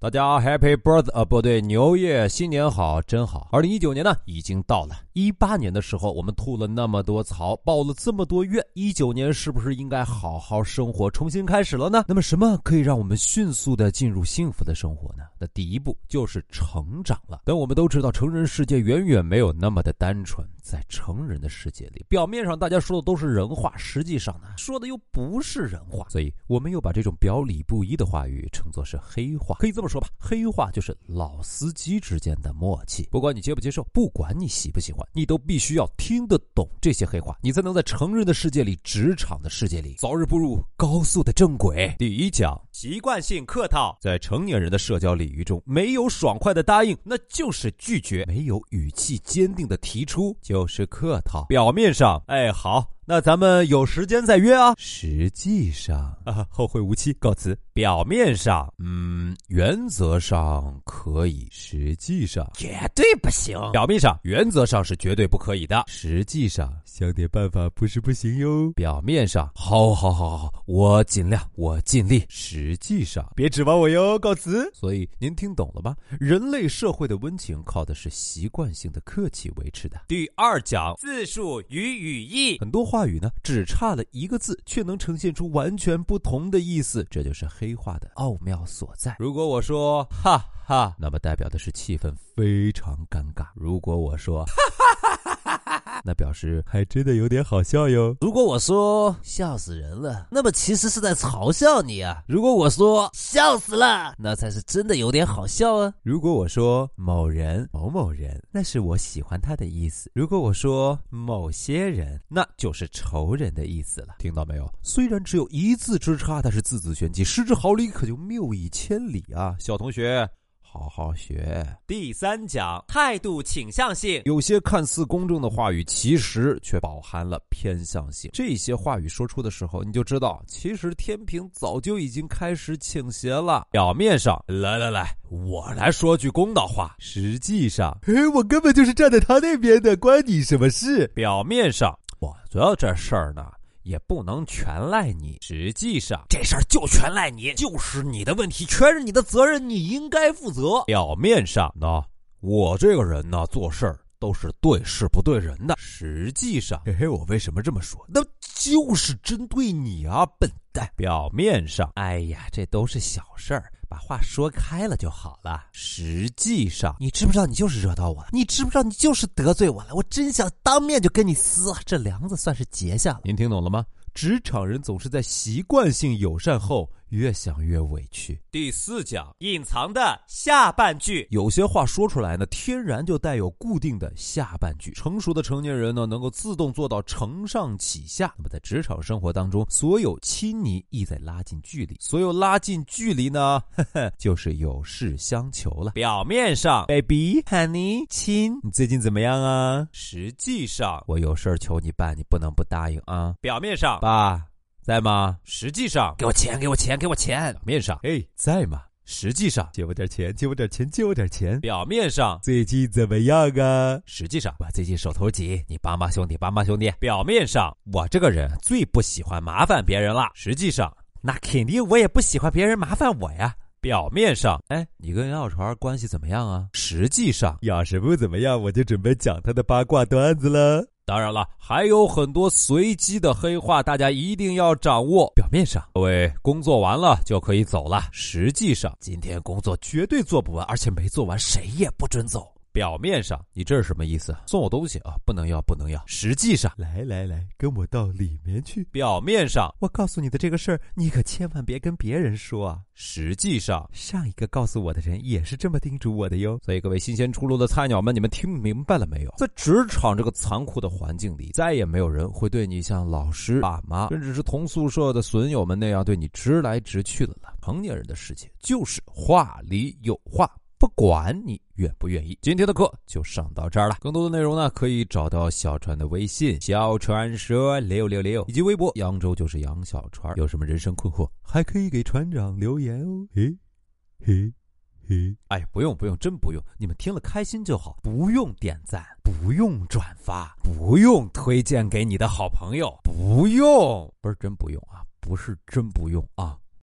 大家 Happy Birthday 啊，不对，牛业新年好，真好。二零一九年呢已经到了，一八年的时候我们吐了那么多槽，抱了这么多怨，一九年是不是应该好好生活，重新开始了呢？那么什么可以让我们迅速的进入幸福的生活呢？那第一步就是成长了。但我们都知道，成人世界远远没有那么的单纯，在成人的世界里，表面上大家说的都是人话，实际上呢说的又不是人话，所以我们又把这种表里不一的话语称作是黑话，可以这么。说吧，黑话就是老司机之间的默契。不管你接不接受，不管你喜不喜欢，你都必须要听得懂这些黑话，你才能在成人的世界里、职场的世界里早日步入高速的正轨。第一讲，习惯性客套，在成年人的社交礼仪中，没有爽快的答应，那就是拒绝；没有语气坚定的提出，就是客套。表面上，哎，好。那咱们有时间再约啊！实际上啊，后会无期，告辞。表面上，嗯，原则上可以，实际上绝对不行。表面上，原则上是绝对不可以的，实际上想点办法不是不行哟。表面上，好，好，好，好，我尽量，我尽力。实际上，别指望我哟，告辞。所以您听懂了吗？人类社会的温情靠的是习惯性的客气维持的。第二讲，字数与语义，很多话。话语呢，只差了一个字，却能呈现出完全不同的意思，这就是黑话的奥妙所在。如果我说哈哈，那么代表的是气氛非常尴尬；如果我说哈哈。那表示还真的有点好笑哟。如果我说笑死人了，那么其实是在嘲笑你啊。如果我说笑死了，那才是真的有点好笑啊。如果我说某人某某人，那是我喜欢他的意思。如果我说某些人，那就是仇人的意思了。听到没有？虽然只有一字之差，但是字字玄机，失之毫厘，可就谬以千里啊，小同学。好好学。第三讲态度倾向性，有些看似公正的话语，其实却饱含了偏向性。这些话语说出的时候，你就知道，其实天平早就已经开始倾斜了。表面上，来来来，我来说句公道话。实际上，哎，我根本就是站在他那边的，关你什么事？表面上，我觉得这事儿呢。也不能全赖你，实际上这事儿就全赖你，就是你的问题，全是你的责任，你应该负责。表面上呢，我这个人呢，做事儿都是对事不对人的。实际上，嘿嘿，我为什么这么说？那就是针对你啊，笨蛋！表面上，哎呀，这都是小事儿。把话说开了就好了。实际上，你知不知道你就是惹到我了？你知不知道你就是得罪我了？我真想当面就跟你撕，这梁子算是结下了。您听懂了吗？职场人总是在习惯性友善后。越想越委屈。第四讲隐藏的下半句，有些话说出来呢，天然就带有固定的下半句。成熟的成年人呢，能够自动做到承上启下。那么在职场生活当中，所有亲昵意在拉近距离，所有拉近距离呢，呵呵，就是有事相求了。表面上，baby，honey，亲，你最近怎么样啊？实际上，我有事求你办，你不能不答应啊。表面上，爸。在吗？实际上，给我钱，给我钱，给我钱。表面上，哎，在吗？实际上，借我点钱，借我点钱，借我点钱。表面上，最近怎么样啊？实际上，我最近手头紧，你帮帮兄弟，帮帮兄弟。表面上，我这个人最不喜欢麻烦别人了。实际上，那肯定我也不喜欢别人麻烦我呀。表面上，哎，你跟杨小船关系怎么样啊？实际上，要是不怎么样，我就准备讲他的八卦段子了。当然了，还有很多随机的黑话，大家一定要掌握。表面上，各位工作完了就可以走了。实际上，今天工作绝对做不完，而且没做完，谁也不准走。表面上，你这是什么意思？送我东西啊？不能要，不能要。实际上，来来来，跟我到里面去。表面上，我告诉你的这个事儿，你可千万别跟别人说啊。实际上，上一个告诉我的人也是这么叮嘱我的哟。所以，各位新鲜出炉的菜鸟们，你们听明白了没有？在职场这个残酷的环境里，再也没有人会对你像老师、爸妈，甚至是同宿舍的损友们那样对你直来直去的了。成年人的世界就是话里有话。管你愿不愿意，今天的课就上到这儿了。更多的内容呢，可以找到小川的微信“小川说六六六”以及微博“扬州就是杨小川”。有什么人生困惑，还可以给船长留言哦。嘿，嘿，嘿，哎，不用不用，真不用，你们听了开心就好，不用点赞，不用转发，不用推荐给你的好朋友，不用，不是真不用啊，不是真不用啊。